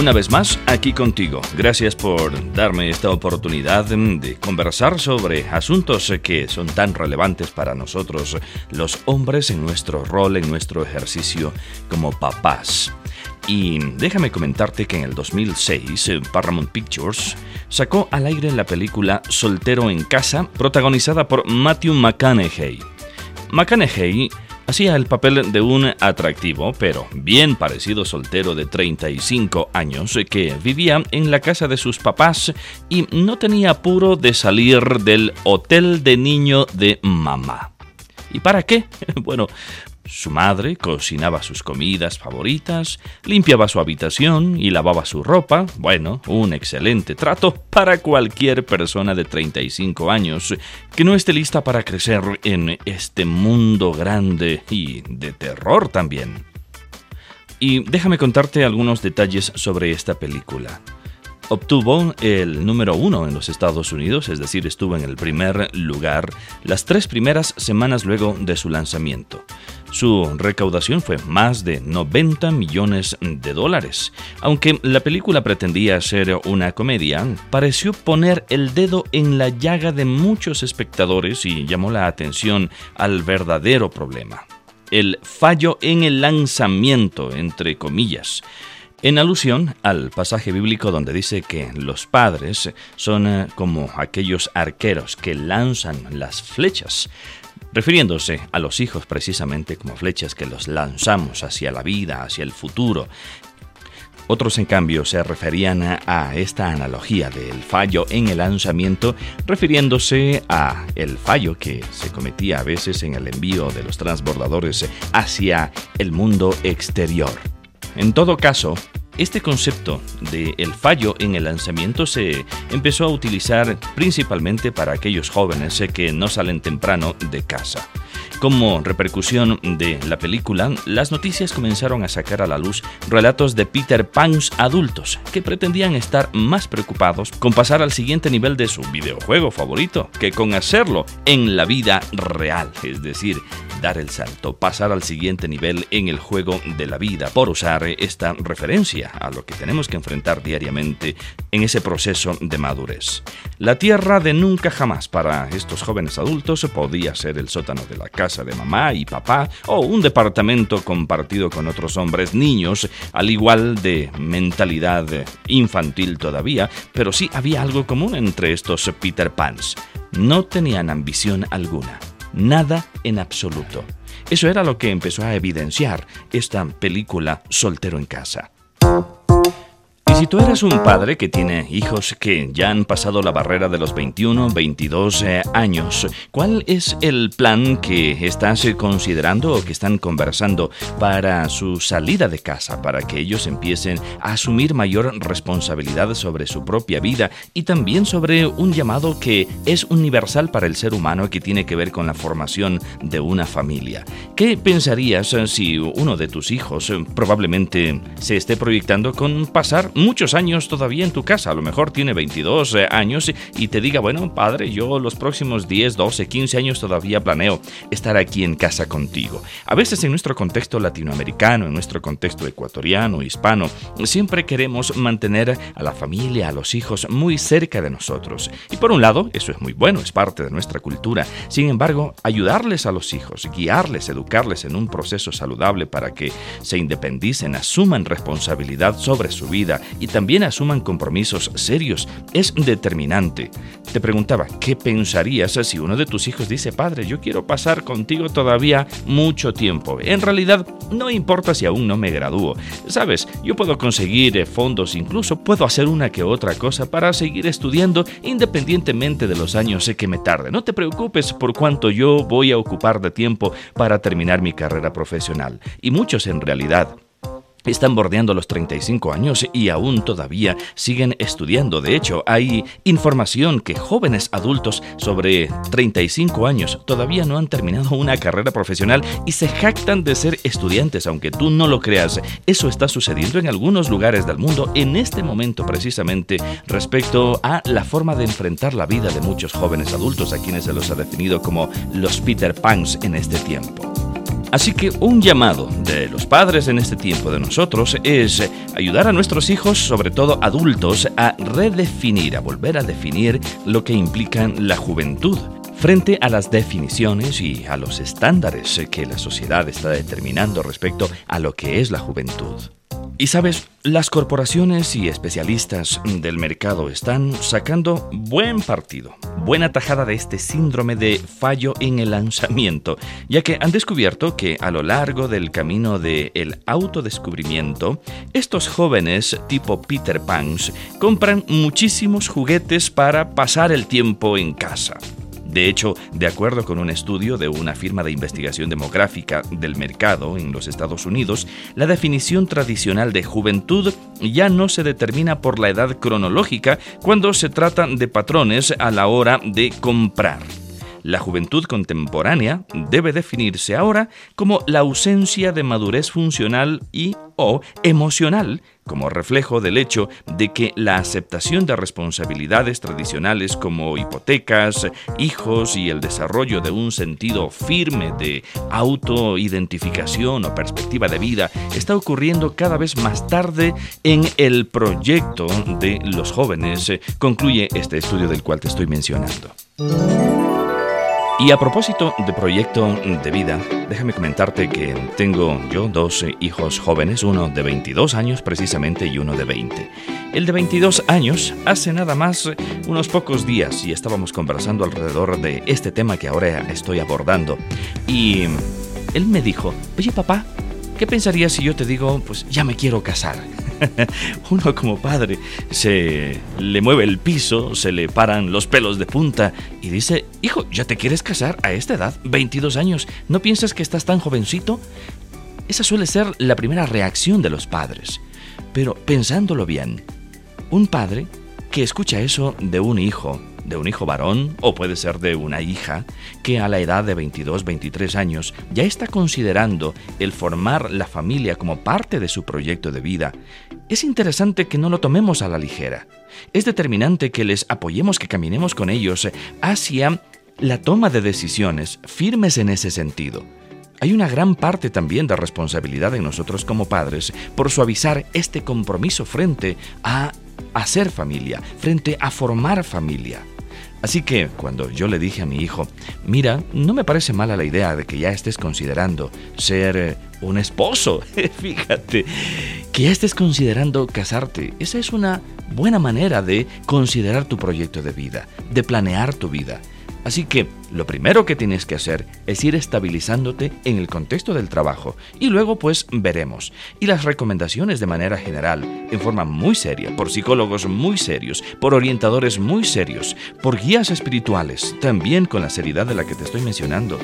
Una vez más, aquí contigo. Gracias por darme esta oportunidad de conversar sobre asuntos que son tan relevantes para nosotros, los hombres, en nuestro rol, en nuestro ejercicio como papás. Y déjame comentarte que en el 2006 Paramount Pictures sacó al aire la película Soltero en casa, protagonizada por Matthew McConaughey. McConaughey hacía el papel de un atractivo, pero bien parecido soltero de 35 años que vivía en la casa de sus papás y no tenía apuro de salir del hotel de niño de mamá. ¿Y para qué? Bueno, su madre cocinaba sus comidas favoritas, limpiaba su habitación y lavaba su ropa. Bueno, un excelente trato para cualquier persona de 35 años que no esté lista para crecer en este mundo grande y de terror también. Y déjame contarte algunos detalles sobre esta película obtuvo el número uno en los Estados Unidos, es decir, estuvo en el primer lugar las tres primeras semanas luego de su lanzamiento. Su recaudación fue más de 90 millones de dólares. Aunque la película pretendía ser una comedia, pareció poner el dedo en la llaga de muchos espectadores y llamó la atención al verdadero problema. El fallo en el lanzamiento, entre comillas en alusión al pasaje bíblico donde dice que los padres son eh, como aquellos arqueros que lanzan las flechas, refiriéndose a los hijos precisamente como flechas que los lanzamos hacia la vida, hacia el futuro. Otros, en cambio, se referían a esta analogía del fallo en el lanzamiento, refiriéndose a el fallo que se cometía a veces en el envío de los transbordadores hacia el mundo exterior. En todo caso, este concepto de el fallo en el lanzamiento se empezó a utilizar principalmente para aquellos jóvenes que no salen temprano de casa. Como repercusión de la película, las noticias comenzaron a sacar a la luz relatos de Peter Pans adultos que pretendían estar más preocupados con pasar al siguiente nivel de su videojuego favorito que con hacerlo en la vida real, es decir, dar el salto, pasar al siguiente nivel en el juego de la vida, por usar esta referencia a lo que tenemos que enfrentar diariamente en ese proceso de madurez. La tierra de nunca jamás para estos jóvenes adultos podía ser el sótano de la casa de mamá y papá o un departamento compartido con otros hombres niños, al igual de mentalidad infantil todavía, pero sí había algo común entre estos Peter Pans. No tenían ambición alguna nada en absoluto. Eso era lo que empezó a evidenciar esta película Soltero en casa. Si tú eres un padre que tiene hijos que ya han pasado la barrera de los 21, 22 eh, años, ¿cuál es el plan que estás considerando o que están conversando para su salida de casa, para que ellos empiecen a asumir mayor responsabilidad sobre su propia vida y también sobre un llamado que es universal para el ser humano que tiene que ver con la formación de una familia? ¿Qué pensarías si uno de tus hijos probablemente se esté proyectando con pasar muchos años todavía en tu casa, a lo mejor tiene 22 eh, años y te diga, bueno, padre, yo los próximos 10, 12, 15 años todavía planeo estar aquí en casa contigo. A veces en nuestro contexto latinoamericano, en nuestro contexto ecuatoriano, hispano, siempre queremos mantener a la familia, a los hijos muy cerca de nosotros. Y por un lado, eso es muy bueno, es parte de nuestra cultura. Sin embargo, ayudarles a los hijos, guiarles, educarles en un proceso saludable para que se independicen, asuman responsabilidad sobre su vida y también asuman compromisos serios es determinante. Te preguntaba, ¿qué pensarías si uno de tus hijos dice, padre, yo quiero pasar contigo todavía mucho tiempo? En realidad, no importa si aún no me gradúo. Sabes, yo puedo conseguir eh, fondos, incluso puedo hacer una que otra cosa para seguir estudiando independientemente de los años que me tarde. No te preocupes por cuánto yo voy a ocupar de tiempo para terminar mi carrera profesional. Y muchos en realidad están bordeando los 35 años y aún todavía siguen estudiando. De hecho, hay información que jóvenes adultos sobre 35 años todavía no han terminado una carrera profesional y se jactan de ser estudiantes, aunque tú no lo creas. Eso está sucediendo en algunos lugares del mundo en este momento precisamente respecto a la forma de enfrentar la vida de muchos jóvenes adultos a quienes se los ha definido como los Peter Pans en este tiempo. Así que un llamado de los padres en este tiempo de nosotros es ayudar a nuestros hijos, sobre todo adultos, a redefinir, a volver a definir lo que implica la juventud frente a las definiciones y a los estándares que la sociedad está determinando respecto a lo que es la juventud. Y sabes, las corporaciones y especialistas del mercado están sacando buen partido, buena tajada de este síndrome de fallo en el lanzamiento, ya que han descubierto que a lo largo del camino del el autodescubrimiento, estos jóvenes tipo Peter Pans compran muchísimos juguetes para pasar el tiempo en casa. De hecho, de acuerdo con un estudio de una firma de investigación demográfica del mercado en los Estados Unidos, la definición tradicional de juventud ya no se determina por la edad cronológica cuando se trata de patrones a la hora de comprar. La juventud contemporánea debe definirse ahora como la ausencia de madurez funcional y o emocional como reflejo del hecho de que la aceptación de responsabilidades tradicionales como hipotecas, hijos y el desarrollo de un sentido firme de autoidentificación o perspectiva de vida está ocurriendo cada vez más tarde en el proyecto de los jóvenes, concluye este estudio del cual te estoy mencionando. Y a propósito de proyecto de vida, déjame comentarte que tengo yo dos hijos jóvenes, uno de 22 años precisamente y uno de 20. El de 22 años hace nada más unos pocos días y estábamos conversando alrededor de este tema que ahora estoy abordando. Y él me dijo, oye papá, ¿qué pensarías si yo te digo, pues ya me quiero casar? Uno como padre se le mueve el piso, se le paran los pelos de punta y dice, hijo, ¿ya te quieres casar a esta edad? 22 años, ¿no piensas que estás tan jovencito? Esa suele ser la primera reacción de los padres. Pero pensándolo bien, un padre que escucha eso de un hijo de un hijo varón o puede ser de una hija que a la edad de 22, 23 años ya está considerando el formar la familia como parte de su proyecto de vida, es interesante que no lo tomemos a la ligera. Es determinante que les apoyemos, que caminemos con ellos hacia la toma de decisiones firmes en ese sentido. Hay una gran parte también de responsabilidad en nosotros como padres por suavizar este compromiso frente a hacer familia, frente a formar familia. Así que cuando yo le dije a mi hijo, mira, no me parece mala la idea de que ya estés considerando ser eh, un esposo, fíjate, que estés considerando casarte, esa es una buena manera de considerar tu proyecto de vida, de planear tu vida. Así que lo primero que tienes que hacer es ir estabilizándote en el contexto del trabajo y luego pues veremos. Y las recomendaciones de manera general, en forma muy seria, por psicólogos muy serios, por orientadores muy serios, por guías espirituales, también con la seriedad de la que te estoy mencionando,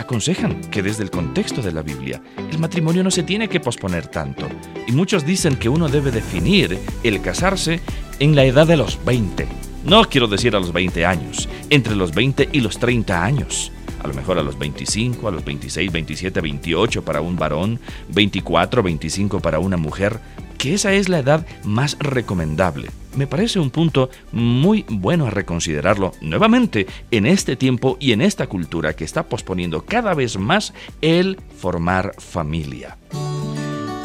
aconsejan que desde el contexto de la Biblia el matrimonio no se tiene que posponer tanto. Y muchos dicen que uno debe definir el casarse en la edad de los 20 no quiero decir a los 20 años, entre los 20 y los 30 años. A lo mejor a los 25, a los 26, 27, 28 para un varón, 24, 25 para una mujer, que esa es la edad más recomendable. Me parece un punto muy bueno a reconsiderarlo nuevamente en este tiempo y en esta cultura que está posponiendo cada vez más el formar familia.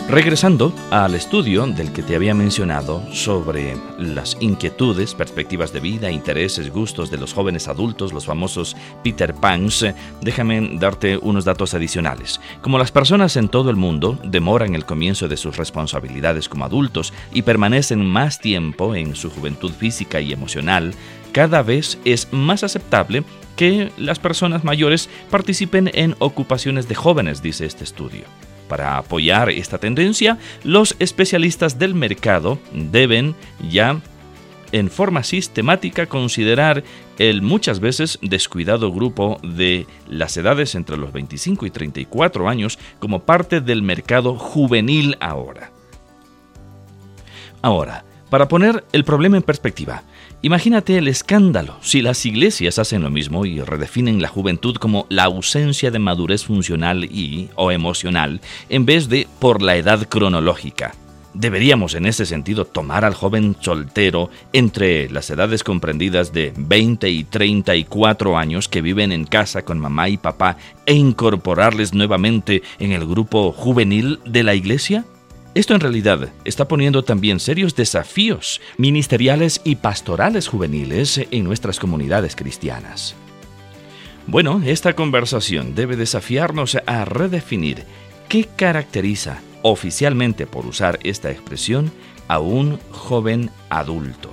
Regresando al estudio del que te había mencionado sobre las inquietudes, perspectivas de vida, intereses, gustos de los jóvenes adultos, los famosos Peter Pans, déjame darte unos datos adicionales. Como las personas en todo el mundo demoran el comienzo de sus responsabilidades como adultos y permanecen más tiempo en su juventud física y emocional, cada vez es más aceptable que las personas mayores participen en ocupaciones de jóvenes, dice este estudio. Para apoyar esta tendencia, los especialistas del mercado deben ya en forma sistemática considerar el muchas veces descuidado grupo de las edades entre los 25 y 34 años como parte del mercado juvenil ahora. Ahora, para poner el problema en perspectiva, imagínate el escándalo si las iglesias hacen lo mismo y redefinen la juventud como la ausencia de madurez funcional y o emocional en vez de por la edad cronológica. Deberíamos en ese sentido tomar al joven soltero entre las edades comprendidas de 20 y 34 años que viven en casa con mamá y papá e incorporarles nuevamente en el grupo juvenil de la iglesia? Esto en realidad está poniendo también serios desafíos ministeriales y pastorales juveniles en nuestras comunidades cristianas. Bueno, esta conversación debe desafiarnos a redefinir qué caracteriza oficialmente, por usar esta expresión, a un joven adulto.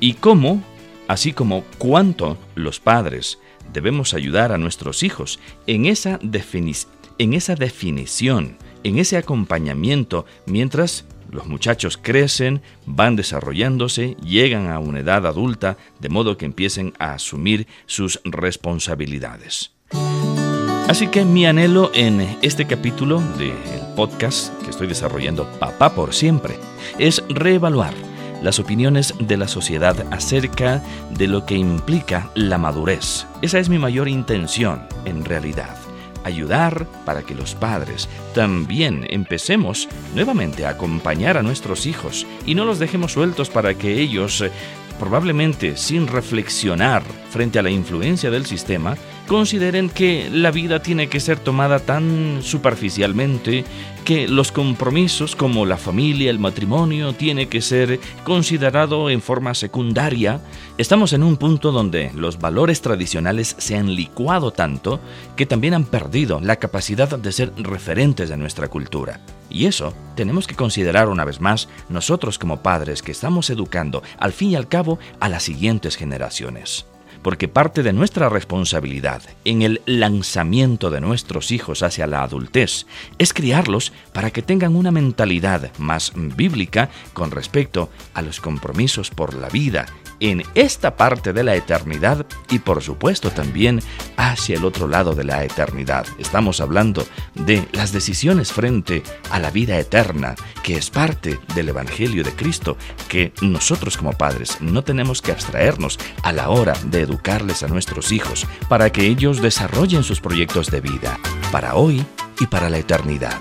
Y cómo, así como cuánto los padres debemos ayudar a nuestros hijos en esa, definición en ese acompañamiento mientras los muchachos crecen, van desarrollándose, llegan a una edad adulta, de modo que empiecen a asumir sus responsabilidades. Así que mi anhelo en este capítulo del podcast que estoy desarrollando Papá por siempre es reevaluar las opiniones de la sociedad acerca de lo que implica la madurez. Esa es mi mayor intención en realidad ayudar para que los padres también empecemos nuevamente a acompañar a nuestros hijos y no los dejemos sueltos para que ellos, eh, probablemente sin reflexionar frente a la influencia del sistema, consideren que la vida tiene que ser tomada tan superficialmente que los compromisos como la familia, el matrimonio, tiene que ser considerado en forma secundaria. Estamos en un punto donde los valores tradicionales se han licuado tanto que también han perdido la capacidad de ser referentes de nuestra cultura. Y eso tenemos que considerar una vez más nosotros como padres que estamos educando al fin y al cabo a las siguientes generaciones porque parte de nuestra responsabilidad en el lanzamiento de nuestros hijos hacia la adultez es criarlos para que tengan una mentalidad más bíblica con respecto a los compromisos por la vida en esta parte de la eternidad y por supuesto también hacia el otro lado de la eternidad. Estamos hablando de las decisiones frente a la vida eterna, que es parte del Evangelio de Cristo, que nosotros como padres no tenemos que abstraernos a la hora de educarles a nuestros hijos para que ellos desarrollen sus proyectos de vida, para hoy y para la eternidad.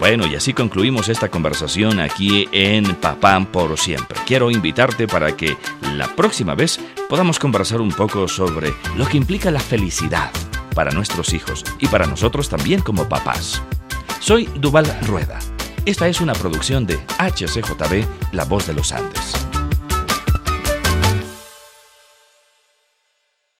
Bueno, y así concluimos esta conversación aquí en Papá por siempre. Quiero invitarte para que la próxima vez podamos conversar un poco sobre lo que implica la felicidad para nuestros hijos y para nosotros también como papás. Soy Duval Rueda. Esta es una producción de HCJB, La Voz de los Andes.